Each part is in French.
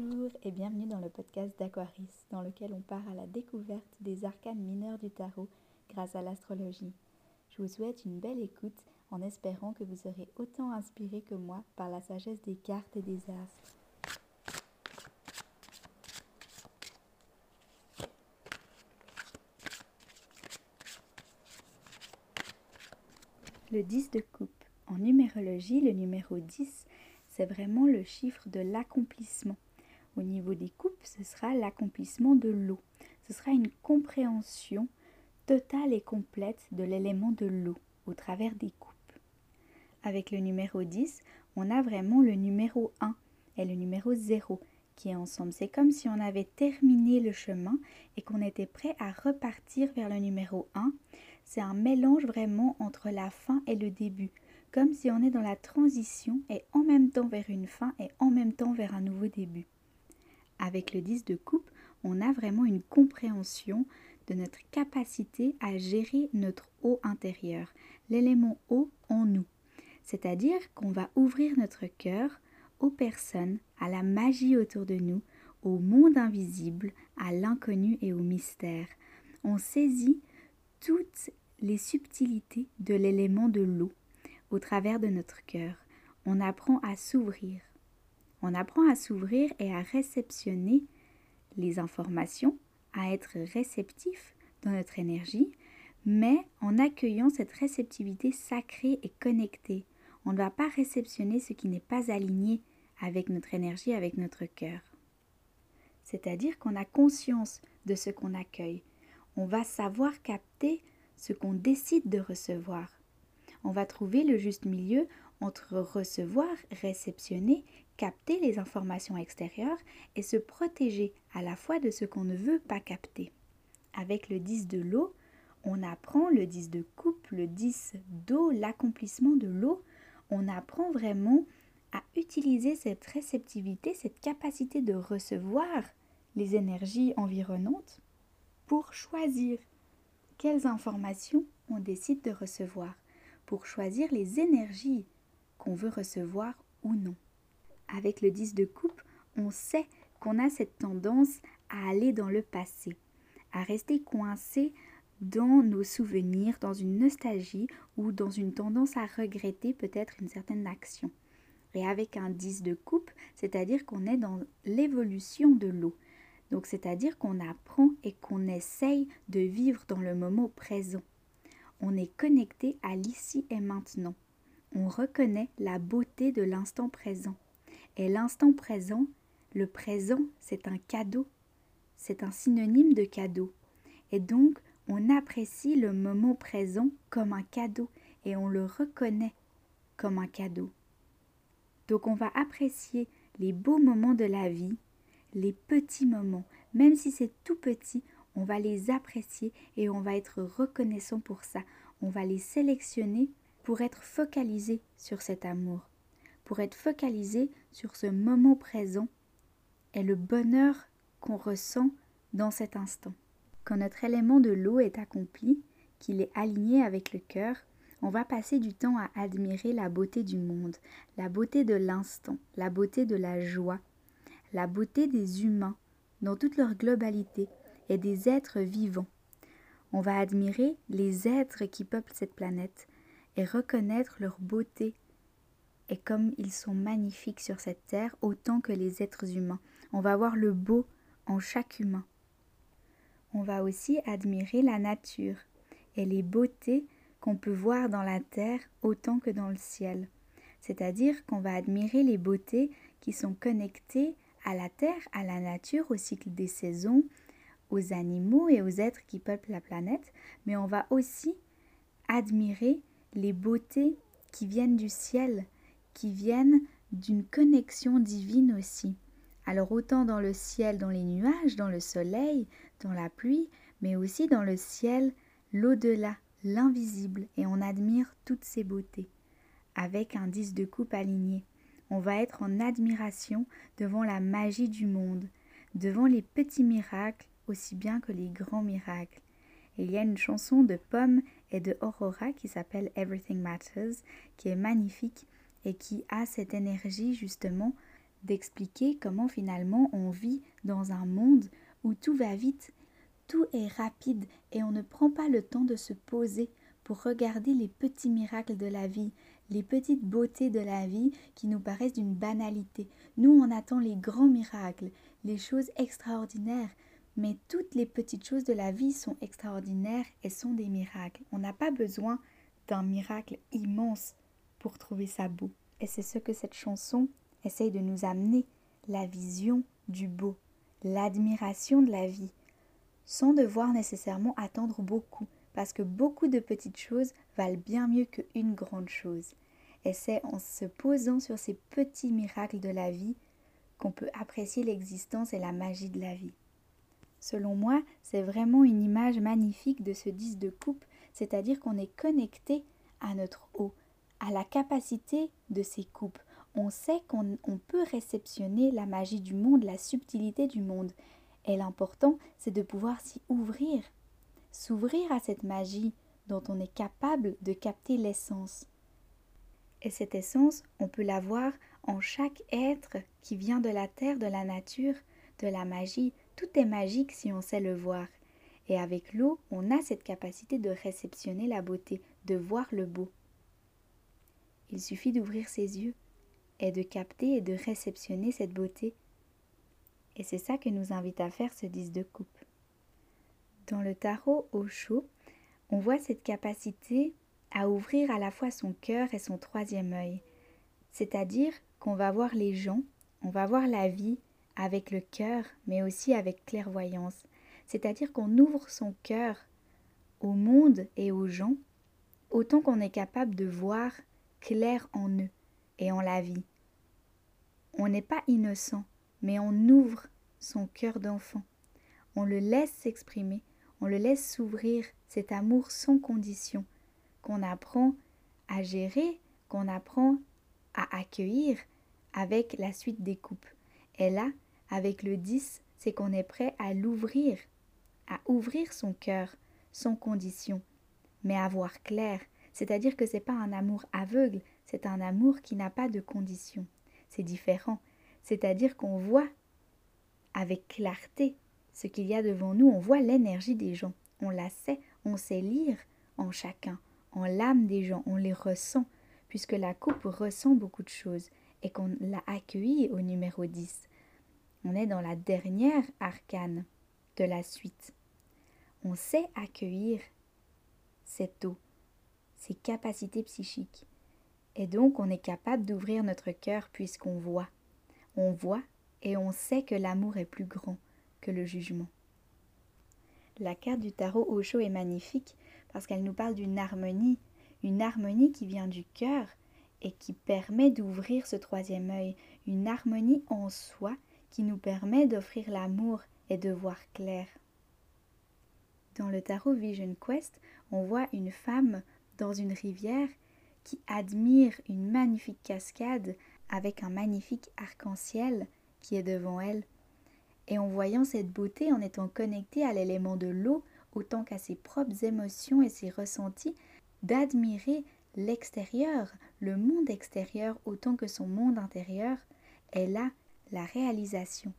Bonjour et bienvenue dans le podcast d'Aquaris, dans lequel on part à la découverte des arcanes mineurs du tarot grâce à l'astrologie. Je vous souhaite une belle écoute en espérant que vous serez autant inspiré que moi par la sagesse des cartes et des astres. Le 10 de coupe. En numérologie, le numéro 10, c'est vraiment le chiffre de l'accomplissement. Au niveau des coupes, ce sera l'accomplissement de l'eau. Ce sera une compréhension totale et complète de l'élément de l'eau au travers des coupes. Avec le numéro 10, on a vraiment le numéro 1 et le numéro 0 qui est ensemble. C'est comme si on avait terminé le chemin et qu'on était prêt à repartir vers le numéro 1. C'est un mélange vraiment entre la fin et le début, comme si on est dans la transition et en même temps vers une fin et en même temps vers un nouveau début. Avec le 10 de coupe, on a vraiment une compréhension de notre capacité à gérer notre eau intérieur, l'élément eau en nous. C'est-à-dire qu'on va ouvrir notre cœur aux personnes, à la magie autour de nous, au monde invisible, à l'inconnu et au mystère. On saisit toutes les subtilités de l'élément de l'eau au travers de notre cœur. On apprend à s'ouvrir. On apprend à s'ouvrir et à réceptionner les informations, à être réceptif dans notre énergie, mais en accueillant cette réceptivité sacrée et connectée. On ne va pas réceptionner ce qui n'est pas aligné avec notre énergie, avec notre cœur. C'est-à-dire qu'on a conscience de ce qu'on accueille. On va savoir capter ce qu'on décide de recevoir. On va trouver le juste milieu entre recevoir, réceptionner, capter les informations extérieures et se protéger à la fois de ce qu'on ne veut pas capter. Avec le 10 de l'eau, on apprend le 10 de coupe, le 10 d'eau, l'accomplissement de l'eau. On apprend vraiment à utiliser cette réceptivité, cette capacité de recevoir les énergies environnantes pour choisir quelles informations on décide de recevoir, pour choisir les énergies qu'on veut recevoir ou non. Avec le 10 de coupe, on sait qu'on a cette tendance à aller dans le passé, à rester coincé dans nos souvenirs, dans une nostalgie ou dans une tendance à regretter peut-être une certaine action. Et avec un 10 de coupe, c'est-à-dire qu'on est dans l'évolution de l'eau. Donc c'est-à-dire qu'on apprend et qu'on essaye de vivre dans le moment présent. On est connecté à l'ici et maintenant. On reconnaît la beauté de l'instant présent. Et l'instant présent, le présent, c'est un cadeau. C'est un synonyme de cadeau. Et donc, on apprécie le moment présent comme un cadeau et on le reconnaît comme un cadeau. Donc on va apprécier les beaux moments de la vie, les petits moments, même si c'est tout petit, on va les apprécier et on va être reconnaissant pour ça. On va les sélectionner pour être focalisé sur cet amour, pour être focalisé sur ce moment présent et le bonheur qu'on ressent dans cet instant. Quand notre élément de l'eau est accompli, qu'il est aligné avec le cœur, on va passer du temps à admirer la beauté du monde, la beauté de l'instant, la beauté de la joie, la beauté des humains dans toute leur globalité et des êtres vivants. On va admirer les êtres qui peuplent cette planète et reconnaître leur beauté et comme ils sont magnifiques sur cette terre autant que les êtres humains. On va voir le beau en chaque humain. On va aussi admirer la nature et les beautés qu'on peut voir dans la terre autant que dans le ciel. C'est-à-dire qu'on va admirer les beautés qui sont connectées à la terre, à la nature, au cycle des saisons, aux animaux et aux êtres qui peuplent la planète, mais on va aussi admirer les beautés qui viennent du ciel, qui viennent d'une connexion divine aussi. Alors autant dans le ciel, dans les nuages, dans le soleil, dans la pluie, mais aussi dans le ciel, l'au-delà, l'invisible et on admire toutes ces beautés. Avec un 10 de coupe aligné, on va être en admiration devant la magie du monde, devant les petits miracles aussi bien que les grands miracles. il y a une chanson de Pomme et de Aurora qui s'appelle Everything Matters, qui est magnifique et qui a cette énergie justement d'expliquer comment finalement on vit dans un monde où tout va vite, tout est rapide et on ne prend pas le temps de se poser pour regarder les petits miracles de la vie, les petites beautés de la vie qui nous paraissent d'une banalité. Nous, on attend les grands miracles, les choses extraordinaires, mais toutes les petites choses de la vie sont extraordinaires et sont des miracles. On n'a pas besoin d'un miracle immense pour trouver ça beau. Et c'est ce que cette chanson essaye de nous amener, la vision du beau, l'admiration de la vie, sans devoir nécessairement attendre beaucoup, parce que beaucoup de petites choses valent bien mieux qu'une grande chose. Et c'est en se posant sur ces petits miracles de la vie qu'on peut apprécier l'existence et la magie de la vie. Selon moi, c'est vraiment une image magnifique de ce disque de coupe, c'est-à-dire qu'on est connecté à notre eau, à la capacité de ces coupes. On sait qu'on peut réceptionner la magie du monde, la subtilité du monde. Et l'important, c'est de pouvoir s'y ouvrir, s'ouvrir à cette magie dont on est capable de capter l'essence. Et cette essence, on peut la voir en chaque être qui vient de la terre, de la nature, de la magie. Tout est magique si on sait le voir. Et avec l'eau, on a cette capacité de réceptionner la beauté, de voir le beau. Il suffit d'ouvrir ses yeux et de capter et de réceptionner cette beauté. Et c'est ça que nous invite à faire ce 10 de coupe. Dans le tarot au chaud, on voit cette capacité à ouvrir à la fois son cœur et son troisième œil. C'est-à-dire qu'on va voir les gens, on va voir la vie avec le cœur, mais aussi avec clairvoyance. C'est-à-dire qu'on ouvre son cœur au monde et aux gens, autant qu'on est capable de voir clair en eux et en la vie. On n'est pas innocent, mais on ouvre son cœur d'enfant. On le laisse s'exprimer, on le laisse s'ouvrir, cet amour sans condition, qu'on apprend à gérer, qu'on apprend à accueillir avec la suite des coupes. Et là, avec le 10, c'est qu'on est prêt à l'ouvrir, à ouvrir son cœur sans condition, mais à voir clair, c'est-à-dire que c'est pas un amour aveugle, c'est un amour qui n'a pas de condition. C'est différent, c'est-à-dire qu'on voit avec clarté ce qu'il y a devant nous, on voit l'énergie des gens, on la sait, on sait lire en chacun, en l'âme des gens, on les ressent, puisque la coupe ressent beaucoup de choses et qu'on l'a accueilli au numéro 10. On est dans la dernière arcane de la suite. On sait accueillir cette eau, ses capacités psychiques. Et donc on est capable d'ouvrir notre cœur puisqu'on voit. On voit et on sait que l'amour est plus grand que le jugement. La carte du tarot chaud est magnifique parce qu'elle nous parle d'une harmonie, une harmonie qui vient du cœur et qui permet d'ouvrir ce troisième œil, une harmonie en soi qui nous permet d'offrir l'amour et de voir clair. Dans le tarot Vision Quest, on voit une femme dans une rivière qui admire une magnifique cascade avec un magnifique arc-en-ciel qui est devant elle. Et en voyant cette beauté, en étant connectée à l'élément de l'eau, autant qu'à ses propres émotions et ses ressentis, d'admirer l'extérieur, le monde extérieur autant que son monde intérieur, est là la réalisation.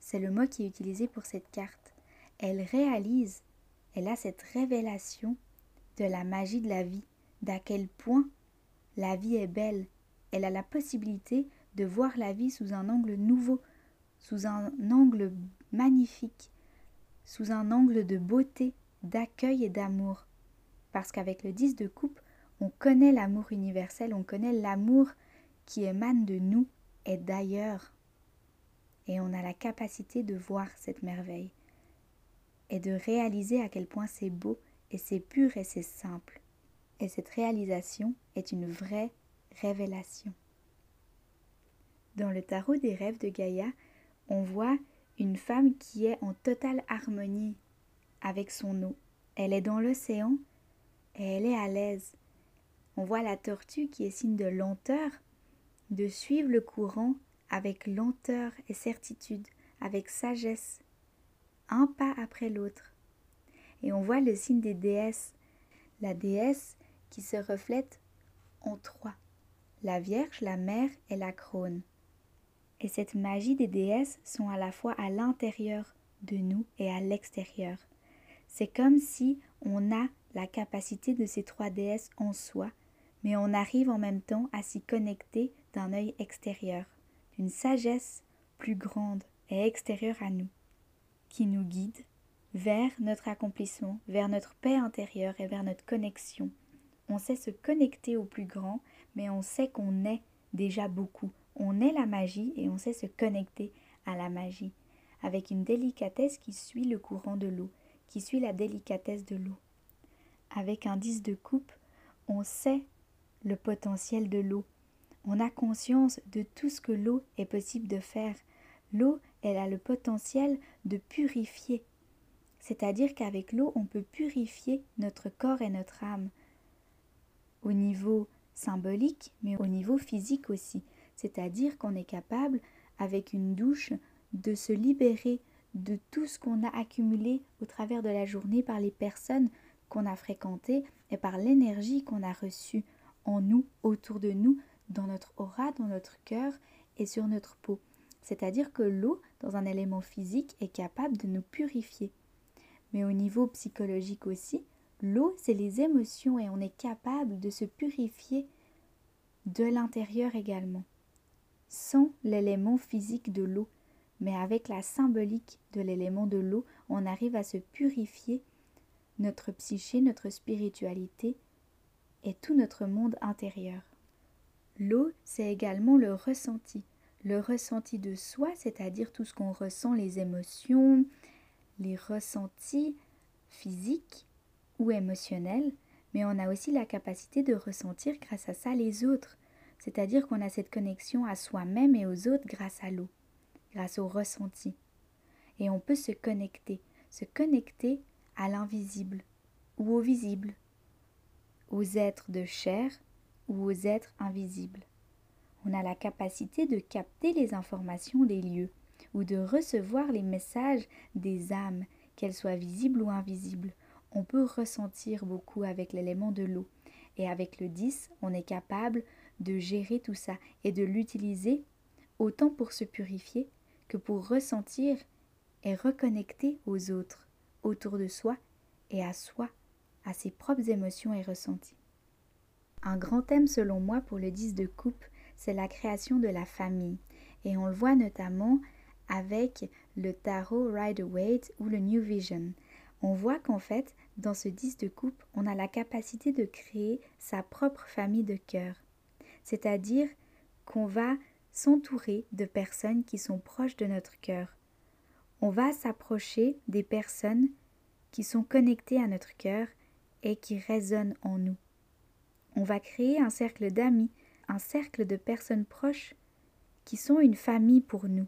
C'est le mot qui est utilisé pour cette carte. Elle réalise, elle a cette révélation de la magie de la vie, d'à quel point la vie est belle. Elle a la possibilité de voir la vie sous un angle nouveau, sous un angle magnifique, sous un angle de beauté, d'accueil et d'amour. Parce qu'avec le 10 de coupe, on connaît l'amour universel, on connaît l'amour qui émane de nous et d'ailleurs. Et on a la capacité de voir cette merveille et de réaliser à quel point c'est beau et c'est pur et c'est simple. Et cette réalisation est une vraie révélation. Dans le tarot des rêves de Gaïa, on voit une femme qui est en totale harmonie avec son eau. Elle est dans l'océan et elle est à l'aise. On voit la tortue qui est signe de lenteur, de suivre le courant avec lenteur et certitude, avec sagesse, un pas après l'autre. Et on voit le signe des déesses, la déesse qui se reflète en trois, la Vierge, la Mère et la Crône. Et cette magie des déesses sont à la fois à l'intérieur de nous et à l'extérieur. C'est comme si on a la capacité de ces trois déesses en soi, mais on arrive en même temps à s'y connecter d'un œil extérieur, d'une sagesse plus grande et extérieure à nous, qui nous guide vers notre accomplissement, vers notre paix intérieure et vers notre connexion. On sait se connecter au plus grand, mais on sait qu'on est déjà beaucoup. On est la magie et on sait se connecter à la magie, avec une délicatesse qui suit le courant de l'eau, qui suit la délicatesse de l'eau. Avec un 10 de coupe, on sait le potentiel de l'eau. On a conscience de tout ce que l'eau est possible de faire. L'eau, elle a le potentiel de purifier. C'est-à-dire qu'avec l'eau, on peut purifier notre corps et notre âme. Au niveau symbolique, mais au niveau physique aussi. C'est-à-dire qu'on est capable, avec une douche, de se libérer de tout ce qu'on a accumulé au travers de la journée par les personnes qu'on a fréquentées et par l'énergie qu'on a reçue en nous, autour de nous, dans notre aura, dans notre cœur et sur notre peau. C'est-à-dire que l'eau, dans un élément physique, est capable de nous purifier. Mais au niveau psychologique aussi, l'eau, c'est les émotions et on est capable de se purifier de l'intérieur également, sans l'élément physique de l'eau, mais avec la symbolique de l'élément de l'eau, on arrive à se purifier notre psyché, notre spiritualité et tout notre monde intérieur. L'eau, c'est également le ressenti. Le ressenti de soi, c'est-à-dire tout ce qu'on ressent, les émotions, les ressentis physiques ou émotionnels, mais on a aussi la capacité de ressentir grâce à ça les autres, c'est-à-dire qu'on a cette connexion à soi-même et aux autres grâce à l'eau, grâce au ressenti. Et on peut se connecter, se connecter à l'invisible ou au visible, aux êtres de chair ou aux êtres invisibles. On a la capacité de capter les informations des lieux ou de recevoir les messages des âmes, qu'elles soient visibles ou invisibles. On peut ressentir beaucoup avec l'élément de l'eau. Et avec le 10, on est capable de gérer tout ça et de l'utiliser autant pour se purifier que pour ressentir et reconnecter aux autres, autour de soi et à soi, à ses propres émotions et ressentis. Un grand thème selon moi pour le 10 de coupe, c'est la création de la famille. Et on le voit notamment avec le tarot Rider-Waite ou le New Vision. On voit qu'en fait, dans ce 10 de coupe, on a la capacité de créer sa propre famille de cœur. C'est-à-dire qu'on va s'entourer de personnes qui sont proches de notre cœur. On va s'approcher des personnes qui sont connectées à notre cœur et qui résonnent en nous. On va créer un cercle d'amis, un cercle de personnes proches qui sont une famille pour nous.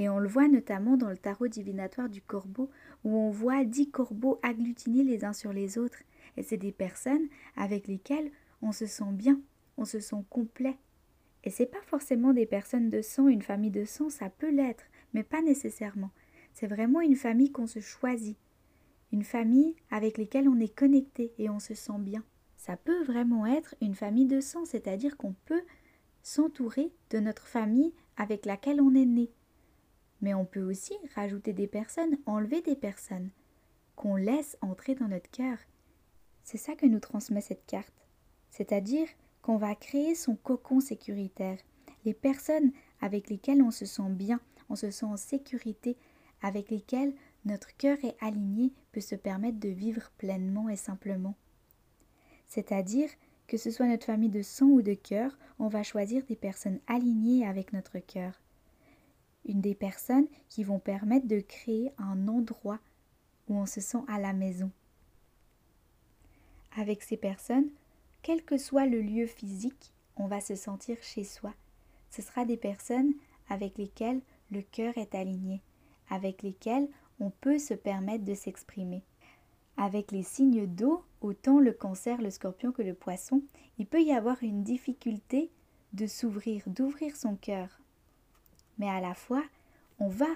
Et on le voit notamment dans le tarot divinatoire du corbeau, où on voit dix corbeaux agglutinés les uns sur les autres. Et c'est des personnes avec lesquelles on se sent bien, on se sent complet. Et c'est pas forcément des personnes de sang, une famille de sang, ça peut l'être, mais pas nécessairement. C'est vraiment une famille qu'on se choisit, une famille avec lesquelles on est connecté et on se sent bien. Ça peut vraiment être une famille de sang, c'est-à-dire qu'on peut s'entourer de notre famille avec laquelle on est né. Mais on peut aussi rajouter des personnes, enlever des personnes, qu'on laisse entrer dans notre cœur. C'est ça que nous transmet cette carte. C'est-à-dire qu'on va créer son cocon sécuritaire. Les personnes avec lesquelles on se sent bien, on se sent en sécurité, avec lesquelles notre cœur est aligné peut se permettre de vivre pleinement et simplement. C'est-à-dire que ce soit notre famille de sang ou de cœur, on va choisir des personnes alignées avec notre cœur. Une des personnes qui vont permettre de créer un endroit où on se sent à la maison. Avec ces personnes, quel que soit le lieu physique, on va se sentir chez soi. Ce sera des personnes avec lesquelles le cœur est aligné, avec lesquelles on peut se permettre de s'exprimer. Avec les signes d'eau, autant le cancer, le scorpion que le poisson, il peut y avoir une difficulté de s'ouvrir, d'ouvrir son cœur. Mais à la fois, on va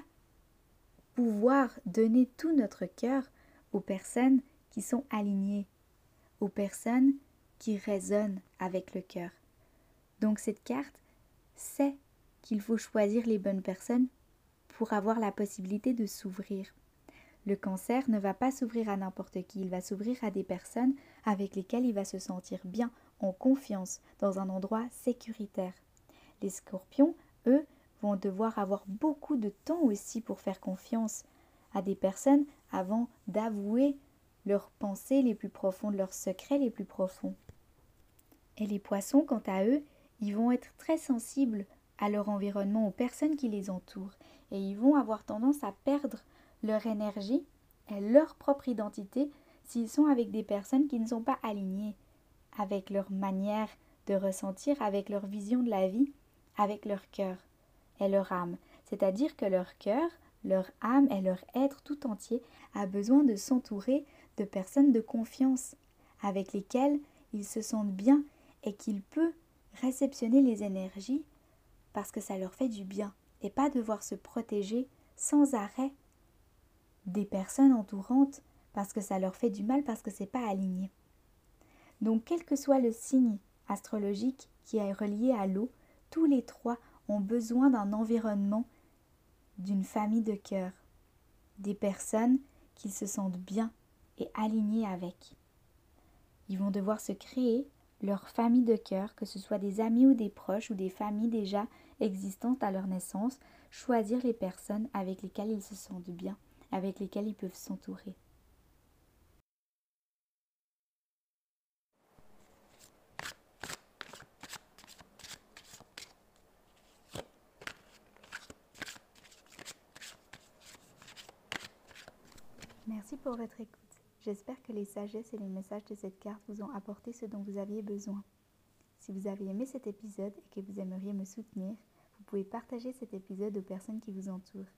pouvoir donner tout notre cœur aux personnes qui sont alignées, aux personnes qui résonnent avec le cœur. Donc cette carte, c'est qu'il faut choisir les bonnes personnes pour avoir la possibilité de s'ouvrir. Le cancer ne va pas s'ouvrir à n'importe qui, il va s'ouvrir à des personnes avec lesquelles il va se sentir bien, en confiance, dans un endroit sécuritaire. Les scorpions, eux, vont devoir avoir beaucoup de temps aussi pour faire confiance à des personnes avant d'avouer leurs pensées les plus profondes, leurs secrets les plus profonds. Et les poissons, quant à eux, ils vont être très sensibles à leur environnement, aux personnes qui les entourent, et ils vont avoir tendance à perdre leur énergie et leur propre identité s'ils sont avec des personnes qui ne sont pas alignées avec leur manière de ressentir, avec leur vision de la vie, avec leur cœur et leur âme. C'est-à-dire que leur cœur, leur âme et leur être tout entier a besoin de s'entourer de personnes de confiance avec lesquelles ils se sentent bien et qu'ils peuvent réceptionner les énergies parce que ça leur fait du bien et pas devoir se protéger sans arrêt des personnes entourantes parce que ça leur fait du mal parce que c'est pas aligné. Donc quel que soit le signe astrologique qui est relié à l'eau, tous les trois ont besoin d'un environnement, d'une famille de cœur, des personnes qu'ils se sentent bien et alignés avec. Ils vont devoir se créer leur famille de cœur, que ce soit des amis ou des proches ou des familles déjà existantes à leur naissance, choisir les personnes avec lesquelles ils se sentent bien, avec lesquelles ils peuvent s'entourer. Merci pour votre écoute. J'espère que les sagesses et les messages de cette carte vous ont apporté ce dont vous aviez besoin. Si vous avez aimé cet épisode et que vous aimeriez me soutenir, vous pouvez partager cet épisode aux personnes qui vous entourent.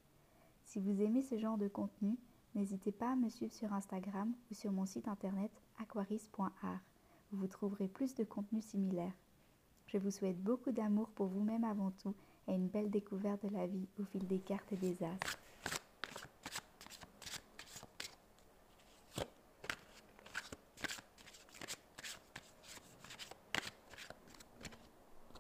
Si vous aimez ce genre de contenu, n'hésitez pas à me suivre sur Instagram ou sur mon site internet aquaris.art où vous trouverez plus de contenu similaire. Je vous souhaite beaucoup d'amour pour vous-même avant tout et une belle découverte de la vie au fil des cartes et des astres.